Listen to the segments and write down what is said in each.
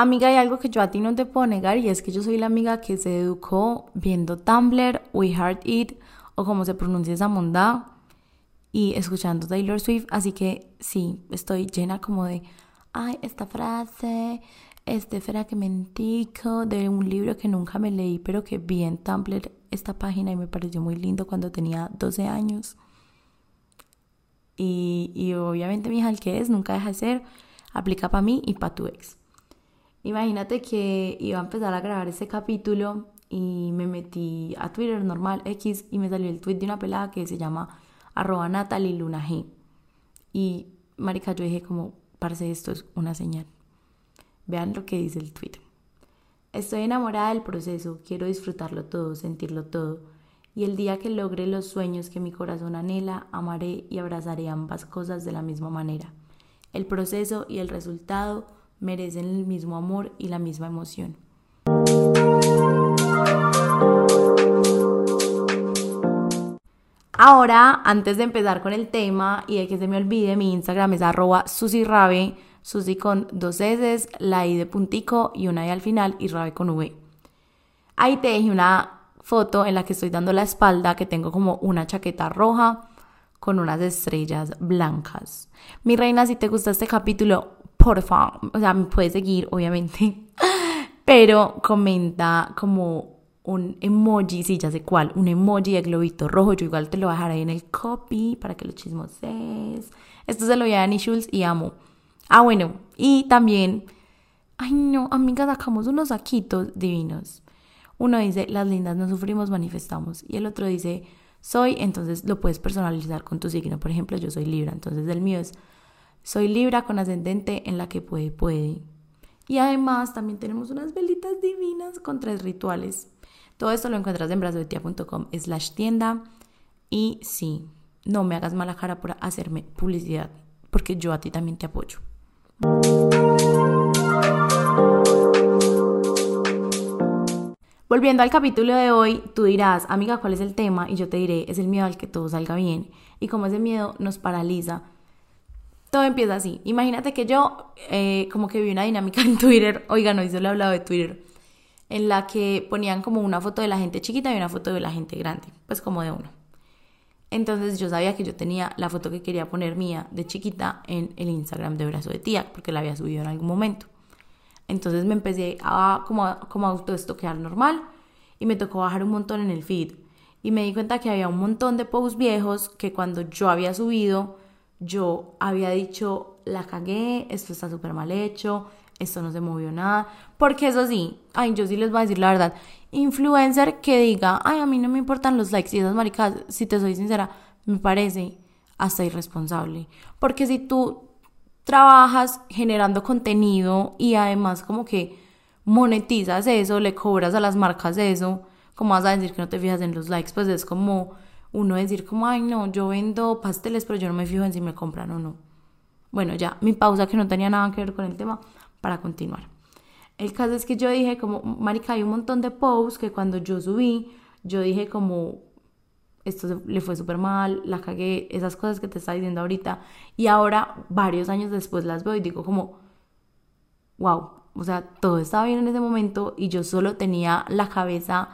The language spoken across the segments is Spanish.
Amiga, hay algo que yo a ti no te puedo negar y es que yo soy la amiga que se educó viendo Tumblr, We Heart It o como se pronuncia esa mondad y escuchando Taylor Swift. Así que sí, estoy llena como de, ay, esta frase, este fuera que mentico, de un libro que nunca me leí, pero que vi en Tumblr esta página y me pareció muy lindo cuando tenía 12 años. Y, y obviamente mi hija, el que es, nunca deja de ser, aplica para mí y para tu ex. Imagínate que iba a empezar a grabar ese capítulo y me metí a Twitter normal X y me salió el tweet de una pelada que se llama arroba Luna G. Y marica, yo dije como, parece esto es una señal. Vean lo que dice el tweet. Estoy enamorada del proceso, quiero disfrutarlo todo, sentirlo todo. Y el día que logre los sueños que mi corazón anhela, amaré y abrazaré ambas cosas de la misma manera. El proceso y el resultado merecen el mismo amor y la misma emoción. Ahora, antes de empezar con el tema y de que se me olvide, mi Instagram es arroba susirabe, susi con dos S, la I de puntico y una I al final y rabe con V. Ahí te dejé una foto en la que estoy dando la espalda, que tengo como una chaqueta roja con unas estrellas blancas. Mi reina, si te gusta este capítulo, por favor, o sea, me puedes seguir, obviamente, pero comenta como un emoji, sí, ya sé cuál, un emoji de globito rojo, yo igual te lo voy a dejar ahí en el copy para que lo chismoses. Esto se lo voy a Annie Schultz y amo. Ah, bueno, y también, ay no, amigas, sacamos unos saquitos divinos. Uno dice, las lindas no sufrimos, manifestamos. Y el otro dice, soy, entonces lo puedes personalizar con tu signo. Por ejemplo, yo soy Libra, entonces el mío es soy Libra con ascendente en la que puede, puede. Y además también tenemos unas velitas divinas con tres rituales. Todo esto lo encuentras en brazodetia.com slash tienda. Y sí, no me hagas mala cara por hacerme publicidad, porque yo a ti también te apoyo. Volviendo al capítulo de hoy, tú dirás, amiga, ¿cuál es el tema? Y yo te diré, es el miedo al que todo salga bien. Y como ese miedo nos paraliza, todo empieza así. Imagínate que yo, eh, como que vi una dinámica en Twitter, oiga, no, hice he hablado de Twitter, en la que ponían como una foto de la gente chiquita y una foto de la gente grande, pues como de uno. Entonces yo sabía que yo tenía la foto que quería poner mía de chiquita en el Instagram de Brazo de Tía, porque la había subido en algún momento. Entonces me empecé a como, como autoestoquear normal y me tocó bajar un montón en el feed. Y me di cuenta que había un montón de posts viejos que cuando yo había subido yo había dicho, la cagué, esto está súper mal hecho, esto no se movió nada. Porque eso sí, ay, yo sí les voy a decir la verdad. Influencer que diga, ay, a mí no me importan los likes y esas maricas, si te soy sincera, me parece hasta irresponsable. Porque si tú trabajas generando contenido y además como que monetizas eso, le cobras a las marcas eso, ¿cómo vas a decir que no te fijas en los likes? Pues es como uno decir como, ay no, yo vendo pasteles, pero yo no me fijo en si me compran o no. Bueno, ya, mi pausa que no tenía nada que ver con el tema para continuar. El caso es que yo dije como, marica, hay un montón de posts que cuando yo subí, yo dije como, esto le fue súper mal, la cagué, esas cosas que te está diciendo ahorita. Y ahora, varios años después, las veo y digo como, wow, o sea, todo estaba bien en ese momento y yo solo tenía la cabeza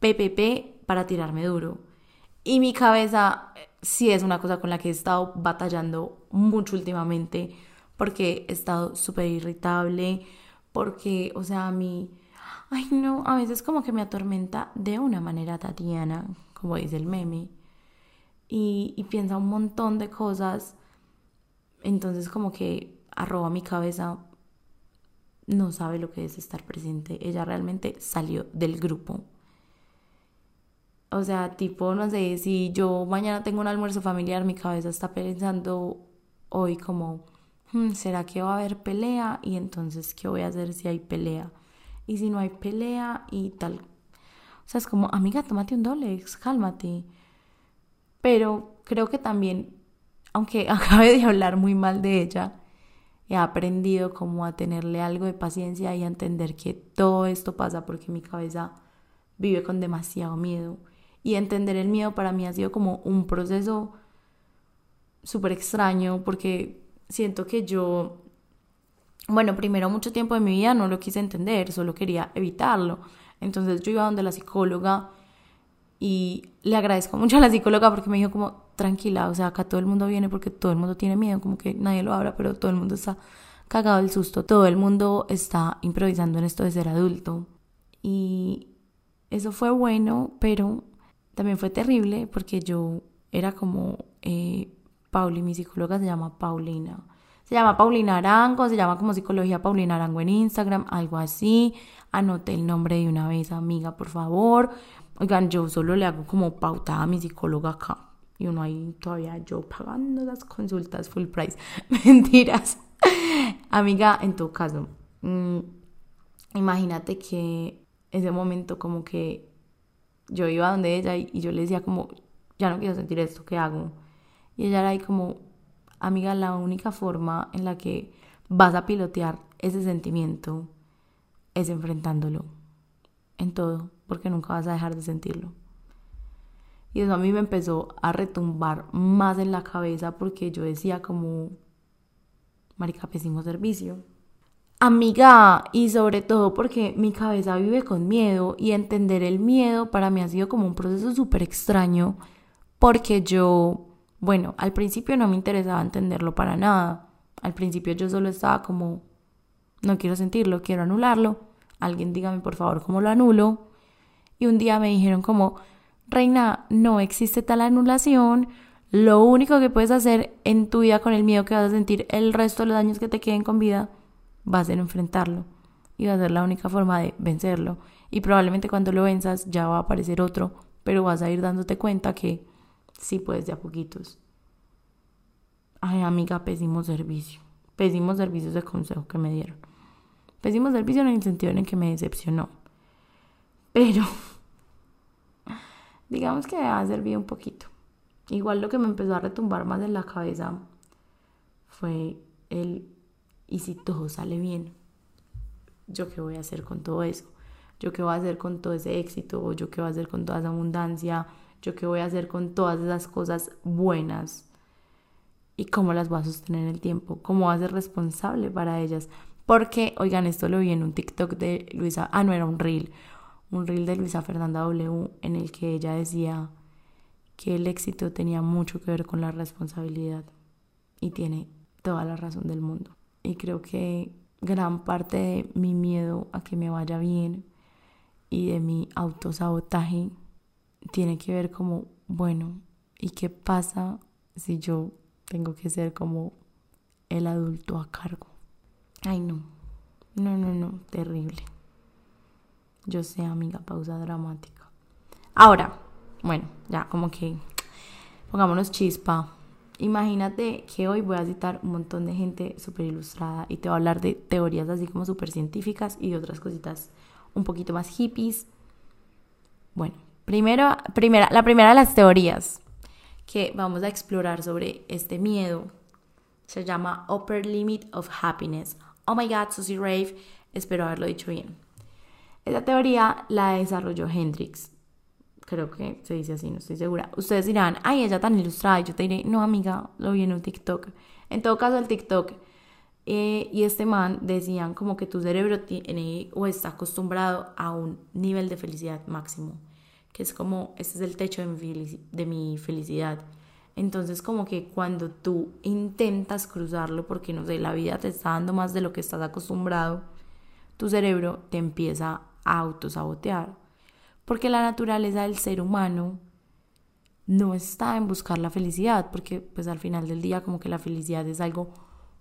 PPP para tirarme duro. Y mi cabeza eh, sí es una cosa con la que he estado batallando mucho últimamente porque he estado súper irritable, porque, o sea, a mí, ay no, a veces como que me atormenta de una manera Tatiana, como dice el meme, y, y piensa un montón de cosas, entonces como que arroba mi cabeza, no sabe lo que es estar presente, ella realmente salió del grupo o sea, tipo, no sé, si yo mañana tengo un almuerzo familiar, mi cabeza está pensando hoy como, hmm, ¿será que va a haber pelea? Y entonces, ¿qué voy a hacer si hay pelea? Y si no hay pelea y tal. O sea, es como, amiga, tómate un Dolex, cálmate. Pero creo que también, aunque acabe de hablar muy mal de ella, he aprendido como a tenerle algo de paciencia y a entender que todo esto pasa porque mi cabeza vive con demasiado miedo y entender el miedo para mí ha sido como un proceso súper extraño porque siento que yo bueno, primero mucho tiempo de mi vida no lo quise entender, solo quería evitarlo. Entonces yo iba donde la psicóloga y le agradezco mucho a la psicóloga porque me dijo como, tranquila, o sea, acá todo el mundo viene porque todo el mundo tiene miedo, como que nadie lo habla, pero todo el mundo está cagado del susto, todo el mundo está improvisando en esto de ser adulto. Y eso fue bueno, pero también fue terrible porque yo era como, eh, Pauli, mi psicóloga se llama Paulina. Se llama Paulina Arango, se llama como psicología Paulina Arango en Instagram, algo así. Anote el nombre de una vez, amiga, por favor. Oigan, yo solo le hago como pauta a mi psicóloga acá. Y uno ahí todavía yo pagando las consultas full price. Mentiras. amiga, en tu caso, mm, imagínate que ese momento como que yo iba donde ella y, yo le decía como, ya no quiero sentir esto, ¿qué hago? Y ella era ahí como, amiga, la única forma en la que vas a pilotear ese sentimiento es enfrentándolo en todo, porque nunca vas a dejar de sentirlo. Y eso a mí me empezó a retumbar más en la cabeza porque yo decía como, marica, pésimo servicio. Amiga, y sobre todo porque mi cabeza vive con miedo y entender el miedo para mí ha sido como un proceso súper extraño porque yo bueno, al principio no me interesaba entenderlo para nada. Al principio yo solo estaba como, no quiero sentirlo, quiero anularlo. Alguien dígame por favor cómo lo anulo. Y un día me dijeron como, Reina, no existe tal anulación. Lo único que puedes hacer en tu vida con el miedo que vas a sentir el resto de los años que te queden con vida va a ser enfrentarlo. Y va a ser la única forma de vencerlo. Y probablemente cuando lo venzas ya va a aparecer otro, pero vas a ir dándote cuenta que Sí, pues de a poquitos. Ay, amiga, pésimo servicio. Pésimo servicio de consejo que me dieron. Pésimo servicio en el sentido en que me decepcionó. Pero, digamos que me ha servido un poquito. Igual lo que me empezó a retumbar más en la cabeza fue el, ¿y si todo sale bien? ¿Yo qué voy a hacer con todo eso? ¿Yo qué voy a hacer con todo ese éxito? ¿Yo qué voy a hacer con toda esa abundancia? yo qué voy a hacer con todas esas cosas buenas y cómo las voy a sostener en el tiempo, cómo voy a ser responsable para ellas. Porque, oigan, esto lo vi en un TikTok de Luisa, ah, no era un reel, un reel de Luisa Fernanda W en el que ella decía que el éxito tenía mucho que ver con la responsabilidad y tiene toda la razón del mundo. Y creo que gran parte de mi miedo a que me vaya bien y de mi autosabotaje tiene que ver como, bueno, ¿y qué pasa si yo tengo que ser como el adulto a cargo? Ay, no, no, no, no, terrible. Yo sé, amiga, pausa dramática. Ahora, bueno, ya como que pongámonos chispa. Imagínate que hoy voy a citar un montón de gente súper ilustrada y te voy a hablar de teorías así como súper científicas y de otras cositas un poquito más hippies. Bueno, Primero, primera, la primera de las teorías que vamos a explorar sobre este miedo se llama Upper Limit of Happiness. Oh my God, Susie Rave, espero haberlo dicho bien. Esta teoría la desarrolló Hendrix. Creo que se dice así, no estoy segura. Ustedes dirán, ay, ella tan ilustrada. Y yo te diré, no, amiga, lo vi en un TikTok. En todo caso, el TikTok eh, y este man decían como que tu cerebro tiene o está acostumbrado a un nivel de felicidad máximo que es como, este es el techo de mi, felicidad. Entonces como que cuando tú intentas cruzarlo, porque no sé, la vida te está dando más de lo que estás acostumbrado, tu cerebro te empieza a autosabotear. Porque la naturaleza del ser humano no está en buscar la felicidad, porque pues al final del día como que la felicidad es algo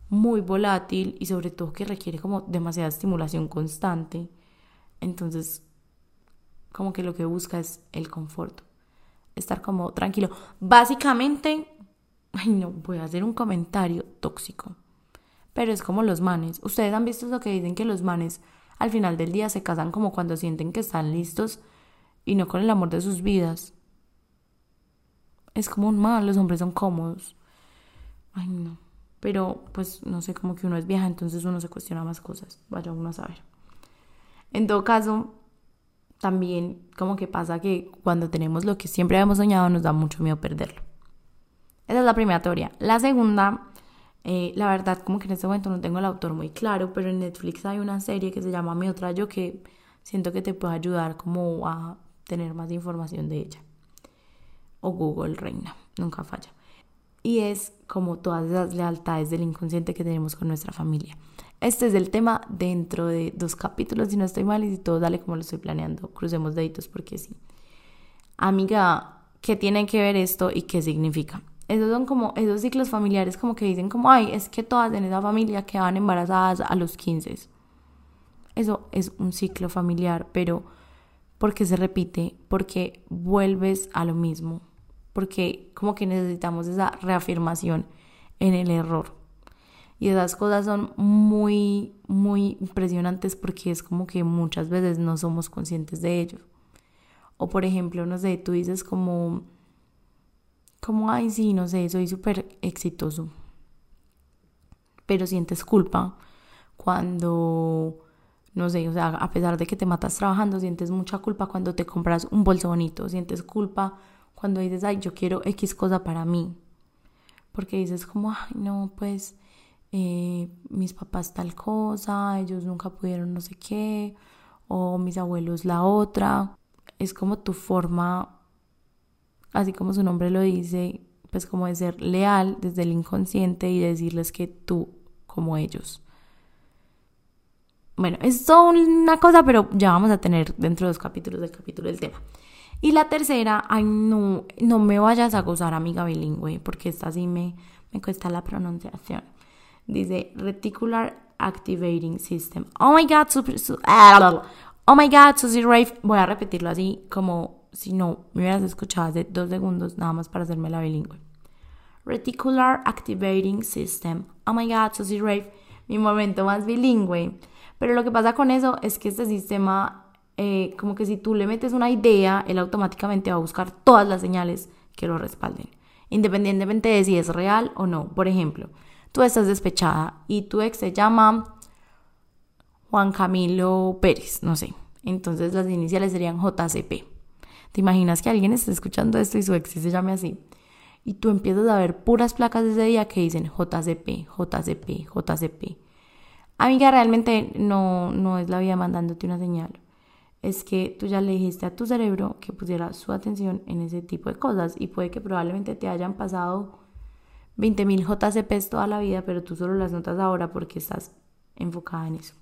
muy volátil y sobre todo que requiere como demasiada estimulación constante. Entonces como que lo que busca es el confort, estar como tranquilo. Básicamente, ay no, voy a hacer un comentario tóxico, pero es como los manes. Ustedes han visto lo que dicen que los manes al final del día se casan como cuando sienten que están listos y no con el amor de sus vidas. Es como un mal, los hombres son cómodos. Ay no. Pero pues no sé, como que uno es vieja, entonces uno se cuestiona más cosas. Vaya uno a saber. En todo caso, también como que pasa que cuando tenemos lo que siempre habíamos soñado nos da mucho miedo perderlo. Esa es la primera teoría. La segunda Eh, la verdad, como que en este momento no tengo el autor muy claro, pero en Netflix hay una serie que se llama Mi otra yo que siento que te puede ayudar como a tener más información de ella. O Google Reina, nunca falla. Y es como todas las lealtades del inconsciente que tenemos con nuestra familia. Este es el tema dentro de dos capítulos, si no estoy mal, y si todo dale como lo estoy planeando, crucemos deditos porque sí. Amiga, ¿qué tiene que ver esto y qué significa? Esos son como esos ciclos familiares como que dicen como, ay, es que todas en esa familia quedan embarazadas a los 15. Eso es un ciclo familiar, pero porque se repite, porque vuelves a lo mismo, porque como que necesitamos esa reafirmación en el error. Y esas cosas son muy, muy impresionantes porque es como que muchas veces no somos conscientes de ello. O por ejemplo, no sé, tú dices como, como, ay, sí, no sé, soy súper exitoso. Pero sientes culpa cuando, no sé, o sea, a pesar de que te matas trabajando, sientes mucha culpa cuando te compras un bolso bonito, sientes culpa cuando dices, ay, yo quiero X cosa para mí. Porque dices como, ay, no, pues eh, mis papás tal cosa, ellos nunca pudieron no sé qué, o mis abuelos la otra. Es como tu forma, así como su nombre lo dice, pues como de ser leal desde el inconsciente y decirles que tú como ellos. Bueno, es toda una cosa, pero ya vamos a tener dentro de los capítulos del capítulo del tema. Y la tercera, ay no, no me vayas a gozar amiga bilingüe, porque esta sí me, me cuesta la pronunciación. Dice Reticular Activating System. Oh my god, super, oh my god, Susie Rave. Voy a repetirlo así como si no me hubieras escuchado hace dos segundos, nada más para hacerme la bilingüe. Reticular Activating System. Oh my god, Susie Rave. Mi momento más bilingüe. Pero lo que pasa con eso es que este sistema, eh, como que si tú le metes una idea, él automáticamente va a buscar todas las señales que lo respalden, independientemente de si es real o no. Por ejemplo, tú estás despechada y tu ex se llama Juan Camilo Pérez, no sé. Entonces las iniciales serían JCP. ¿Te imaginas que alguien esté escuchando esto y su ex se llame así? Y tú empiezas a ver puras placas de ese día que dicen JCP, JCP, JCP. Amiga, realmente no, no es la vida mandándote una señal. Es que tú ya le dijiste a tu cerebro que pusiera su atención en ese tipo de cosas y puede que probablemente te hayan pasado 20.000 JCPs toda la vida, pero tú solo las notas ahora porque estás enfocada en eso.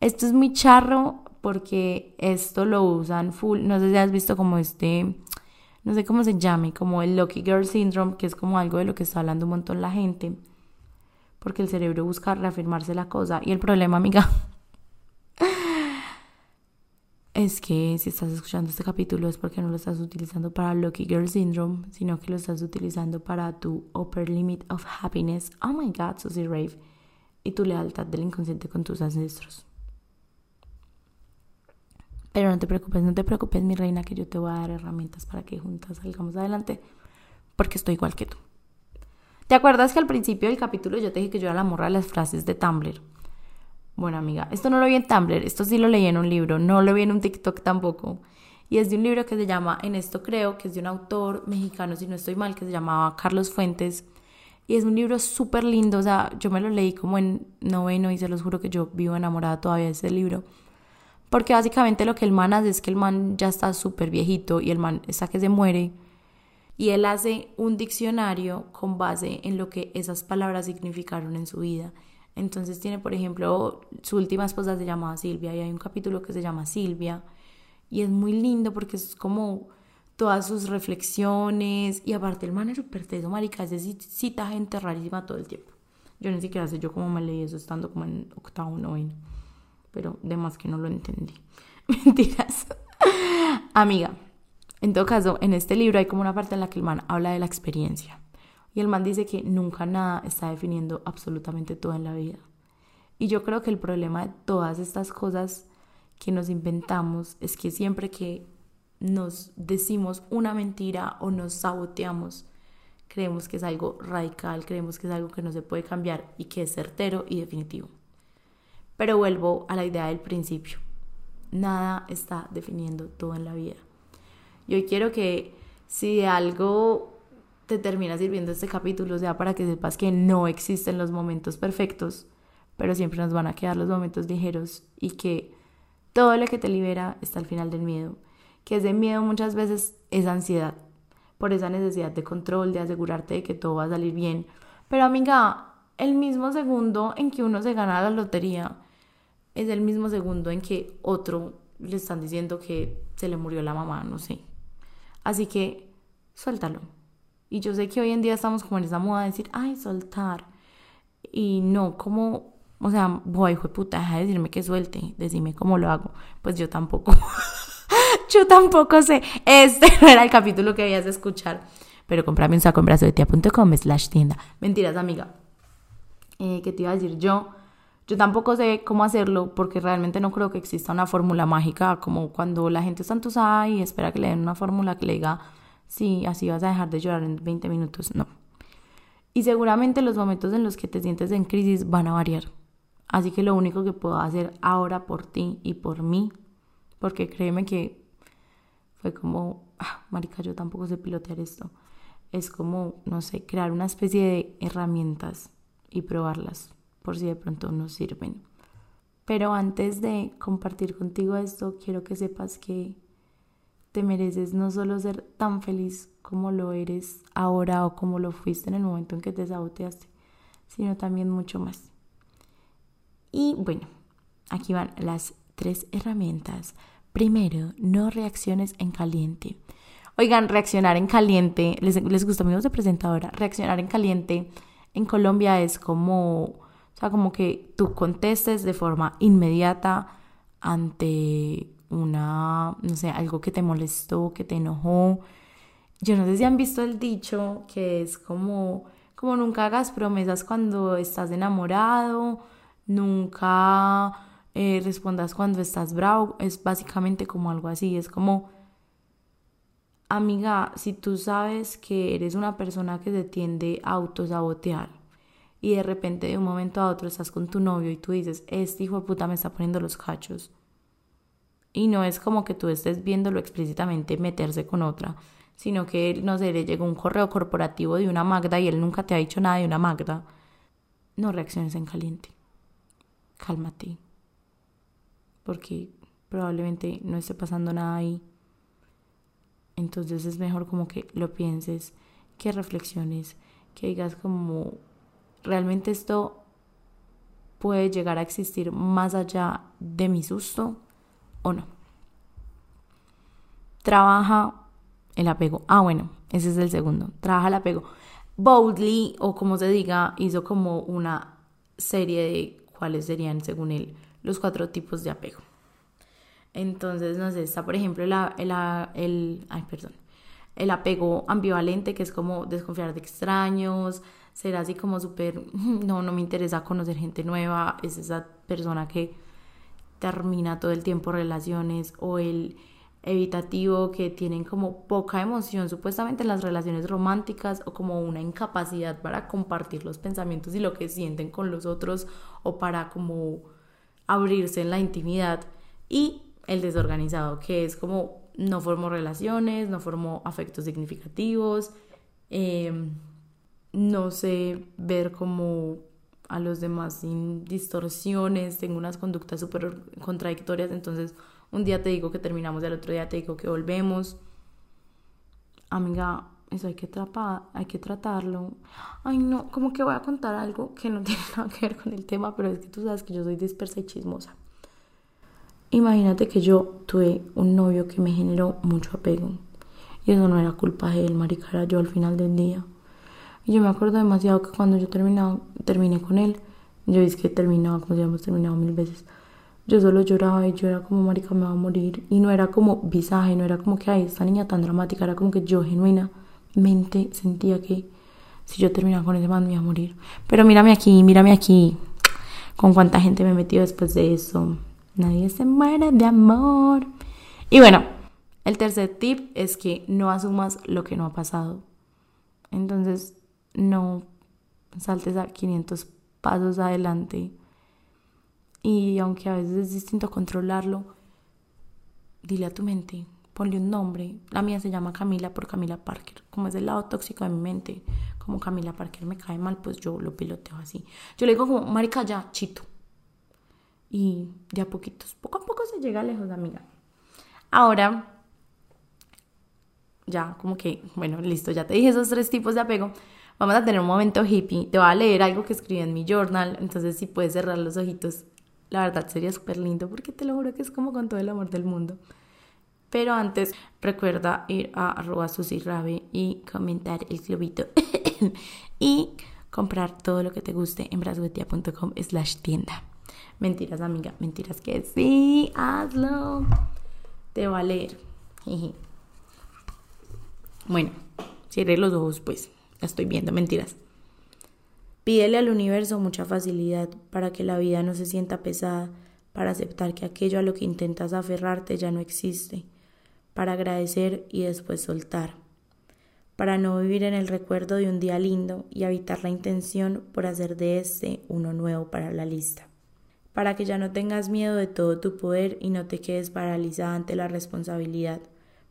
Esto es muy charro porque esto lo usan full. No sé si has visto como este, no sé cómo se llame, como el Lucky Girl Syndrome, que es como algo de lo que está hablando un montón la gente. Porque el cerebro busca reafirmarse la cosa. Y el problema, amiga, es que si estás escuchando este capítulo es porque no lo estás utilizando para Lucky Girl Syndrome, sino que lo estás utilizando para tu Upper Limit of Happiness, oh my god, Susie Rave, y tu lealtad del inconsciente con tus ancestros. Pero no te preocupes, no te preocupes, mi reina, que yo te voy a dar herramientas para que juntas salgamos adelante, porque estoy igual que tú. ¿Te acuerdas que al principio del capítulo yo te dije que yo era la morra de las frases de Tumblr? Bueno, amiga, esto no lo vi en Tumblr, esto sí lo leí en un libro, no lo vi en un TikTok tampoco. Y es de un libro que se llama En esto creo, que es de un autor mexicano, si no estoy mal, que se llamaba Carlos Fuentes. Y es un libro súper lindo, o sea, yo me lo leí como en noveno y se los juro que yo vivo enamorada todavía de ese libro. Porque básicamente lo que el man hace es que el man ya está súper viejito y el man está que se muere. Y él hace un diccionario con base en lo que esas palabras significaron en su vida. Entonces tiene, por ejemplo, su última esposa se llamaba Silvia y hay un capítulo que se llama Silvia y es muy lindo porque es como todas sus reflexiones y aparte el man es súper teso, marica, es cita gente rarísima todo el tiempo. Yo ni siquiera sé yo cómo me leí eso estando como en octavo, noveno, pero de más que no lo entendí. Mentiras. Amiga, en todo caso, en este libro hay como una parte en la que el man habla de la experiencia. Y el man dice que nunca nada está definiendo absolutamente todo en la vida. Y yo creo que el problema de todas estas cosas que nos inventamos es que siempre que nos decimos una mentira o nos saboteamos, creemos que es algo radical, creemos que es algo que no se puede cambiar y que es certero y definitivo. Pero vuelvo a la idea del principio. Nada está definiendo todo en la vida. Yo quiero que si algo te termina sirviendo este capítulo, sea, para que sepas que no existen los momentos perfectos, pero siempre nos van a quedar los momentos ligeros y que todo lo que te libera está al final del miedo, que ese miedo muchas veces es ansiedad, por esa necesidad de control, de asegurarte de que todo va a salir bien. Pero amiga, el mismo segundo en que uno se gana la lotería es el mismo segundo en que otro le están diciendo que se le murió la mamá, no sé. Así que suéltalo. Y yo sé que hoy en día estamos como en esa moda de decir, ay, soltar. Y no, como, o sea, voy, hijo de puta, deja de decirme que suelte, decime cómo lo hago. Pues yo tampoco. yo tampoco sé. Este era el capítulo que habías de escuchar. Pero comprame un saco en brazo de tía.com slash tienda. Mentiras, amiga. Eh, ¿Qué te iba a decir yo? Yo tampoco sé cómo hacerlo porque realmente no creo que exista una fórmula mágica como cuando la gente está entusada y espera que le den una fórmula que le diga, sí, así vas a dejar de llorar en 20 minutos. No. Y seguramente los momentos en los que te sientes en crisis van a variar. Así que lo único que puedo hacer ahora por ti y por mí, porque créeme que fue como, ah, marica, yo tampoco sé pilotear esto. Es como, no sé, crear una especie de herramientas y probarlas por si de pronto nos sirven. Pero antes de compartir contigo esto, quiero que sepas que te mereces no solo ser tan feliz como lo eres ahora o como lo fuiste en el momento en que te saboteaste, sino también mucho más. Y bueno, aquí van las tres herramientas. Primero, no reacciones en caliente. Oigan, reaccionar en caliente, les, gusta amigos de presentadora, reaccionar en caliente en Colombia es como o sea, como que tú contestes de forma inmediata ante una, no sé, algo que te molestó, que te enojó. Yo no sé si han visto el dicho que es como, como nunca hagas promesas cuando estás enamorado, nunca eh, respondas cuando estás bravo, es básicamente como algo así, es como, amiga, si tú sabes que eres una persona que se tiende a autosabotear, y de repente de un momento a otro estás con tu novio y tú dices, este hijo de puta me está poniendo los cachos. Y no es como que tú estés viéndolo explícitamente meterse con otra, sino que, no sé, le llegó un correo corporativo de una Magda y él nunca te ha dicho nada de una Magda. No reacciones en caliente. Cálmate. Porque probablemente no esté pasando nada ahí. Entonces es mejor como que lo pienses, que reflexiones, que digas como ¿realmente esto puede llegar a existir más allá de mi susto o no? Trabaja el apego. Ah, bueno, ese es el segundo. Trabaja el apego. Boldly, o como se diga, hizo como una serie de cuáles serían, según él, los cuatro tipos de apego. Entonces, no sé, está por ejemplo el, el, el, perdón, el apego ambivalente, que es como desconfiar de extraños, ser así como súper, no, no me interesa conocer gente nueva, es esa persona que termina todo el tiempo relaciones o el evitativo que tienen como poca emoción supuestamente en las relaciones románticas o como una incapacidad para compartir los pensamientos y lo que sienten con los otros o para como abrirse en la intimidad. Y el desorganizado que es como no formo relaciones, no formo afectos significativos, eh, no sé ver como a los demás sin distorsiones, tengo unas conductas súper contradictorias, entonces un día te digo que terminamos y al otro día te digo que volvemos. Amiga, eso hay que, tratar, hay que tratarlo. Ay, no, como que voy a contar algo que no tiene nada que ver con el tema, pero es que tú sabes que yo soy dispersa y chismosa. Imagínate que yo tuve un novio que me generó mucho apego. Y eso no era culpa de él, maricara, yo al final del día. Y yo me acuerdo demasiado que cuando yo terminaba, terminé con él, yo dije que terminaba como si habíamos terminado mil veces. Yo solo lloraba y yo era como, marica, me va a morir. Y no era como visaje, no era como que, ay, esta niña tan dramática, era como que yo genuinamente sentía que si yo terminaba con ese man me iba a morir. Pero mírame aquí, mírame aquí, con cuánta gente me he metido después de eso. Nadie se muere de amor. Y bueno, el tercer tip es que no asumas lo que no ha pasado. Entonces, no saltes a 500 pasos adelante. Y aunque a veces es distinto controlarlo, dile a tu mente, ponle un nombre. La mía se llama Camila por Camila Parker. Como es el lado tóxico de mi mente, como Camila Parker me cae mal, pues yo lo piloteo así. Yo le digo como, marica, ya, chito. Y ya poquitos, poco a poco se llega lejos, amiga. Ahora, ya como que, bueno, listo, ya te dije esos tres tipos de apego. Vamos a tener un momento hippie. Te voy a leer algo que escribí en mi journal. Entonces, si puedes cerrar los ojitos, la verdad sería súper lindo porque te lo juro que es como con todo el amor del mundo. Pero antes, recuerda ir a arroba susirabe y comentar el globito y comprar todo lo que te guste en brasguetia.com slash tienda. Mentiras, amiga, mentiras que sí, hazlo. Te va a leer. Bueno, cierre los ojos, pues. Estoy viendo, mentiras. Pídele al universo mucha facilidad para que la vida no se sienta pesada, para aceptar que aquello a lo que intentas aferrarte ya no existe para agradecer y después soltar, para no vivir en el recuerdo de un día lindo y evitar la intención por hacer de este uno nuevo para la lista, para que ya no tengas miedo de todo tu poder y no te quedes paralizada ante la responsabilidad,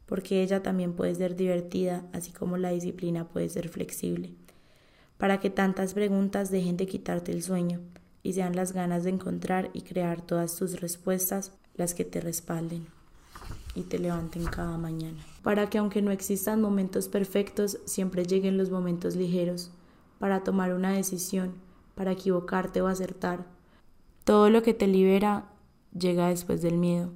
porque ella también puede ser divertida, así como la disciplina puede ser flexible, para que tantas preguntas dejen de quitarte el sueño y sean las ganas de encontrar y crear todas tus respuestas las que te respalden y te levanten cada mañana. Para que aunque no existan momentos perfectos, siempre lleguen los momentos ligeros, para tomar una decisión, para equivocarte o acertar. Todo lo que te libera llega después del miedo.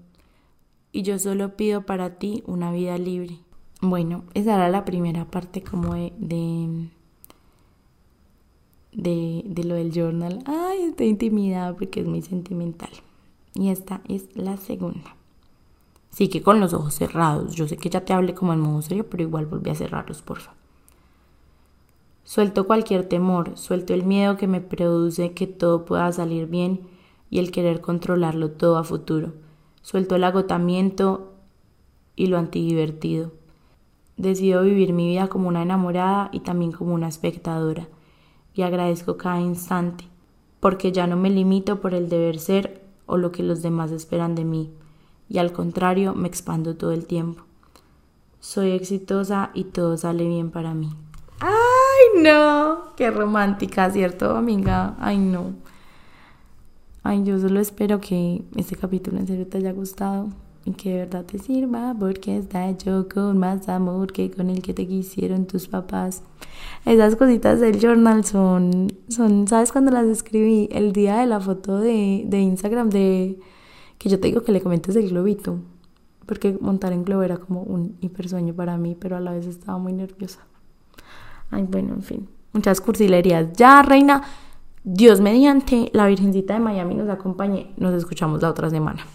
Y yo solo pido para ti una vida libre. Bueno, esa era la primera parte como de, de, de, lo del journal. Ay, estoy intimidada porque es muy sentimental. Y esta es la segunda. Sí que con los ojos cerrados. Yo sé que ya te hablé como en modo serio, pero igual volví a cerrarlos, porfa. Suelto cualquier temor, suelto el miedo que me produce que todo pueda salir bien y el querer controlarlo todo a futuro. Suelto el agotamiento y lo antidivertido. Decido vivir mi vida como una enamorada y también como una espectadora. Y agradezco cada instante, porque ya no me limito por el deber ser o lo que los demás esperan de mí y al contrario me expando todo el tiempo. Soy exitosa y todo sale bien para mí. ¡Ay, no! Qué romántica, ¿cierto, amiga? ¡Ay, no! Ay, yo solo espero que este capítulo en serio te haya gustado y que de verdad te sirva porque está hecho con más amor que con el que te quisieron tus papás. Esas cositas del journal son, son ¿sabes cuando las escribí? El día de la foto de, de Instagram de que yo te digo que le comentes el globito, porque montar en globo era como un hipersueño para mí, pero a la vez estaba muy nerviosa. Ay, bueno, en fin, muchas cursilerías. Ya, reina, Dios mediante, la Virgencita de Miami nos acompañe. Nos escuchamos la otra semana.